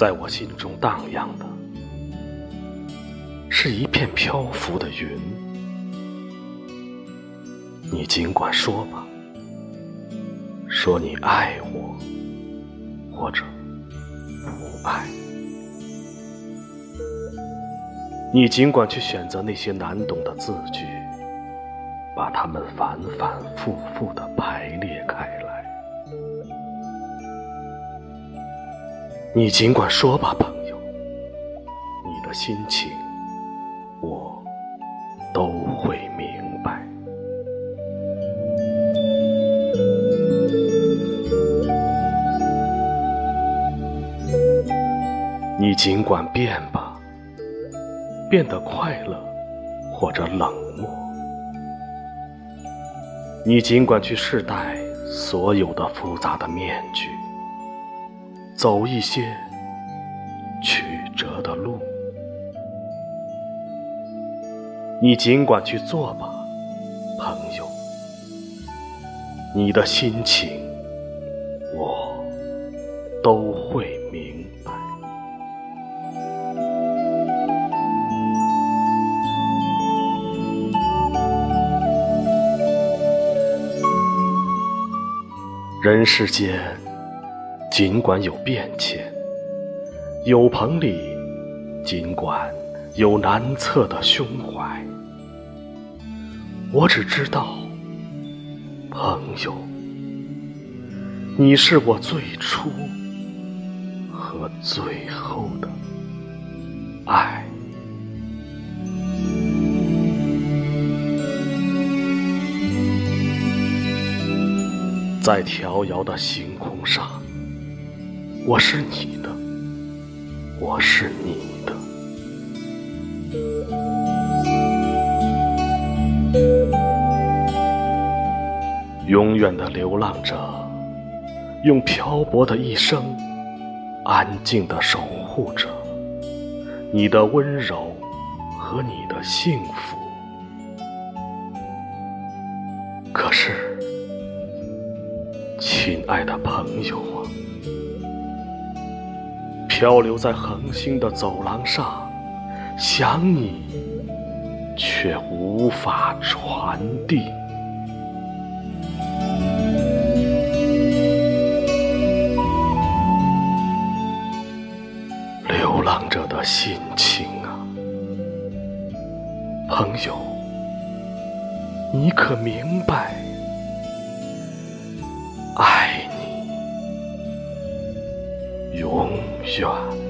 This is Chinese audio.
在我心中荡漾的，是一片漂浮的云。你尽管说吧，说你爱我，或者不爱。你尽管去选择那些难懂的字句，把它们反反复复的排列开来。你尽管说吧，朋友，你的心情我都会明白。你尽管变吧。变得快乐，或者冷漠。你尽管去试戴所有的复杂的面具，走一些曲折的路。你尽管去做吧，朋友。你的心情，我都会明白。人世间，尽管有变迁，有朋里，尽管有难测的胸怀，我只知道，朋友，你是我最初和最后的爱。在迢遥的星空上，我是你的，我是你的。永远的流浪着，用漂泊的一生，安静的守护着你的温柔和你的幸福。可是。亲爱的朋友啊，漂流在恒星的走廊上，想你却无法传递。流浪者的心情啊，朋友，你可明白？爱你，永许兄啊。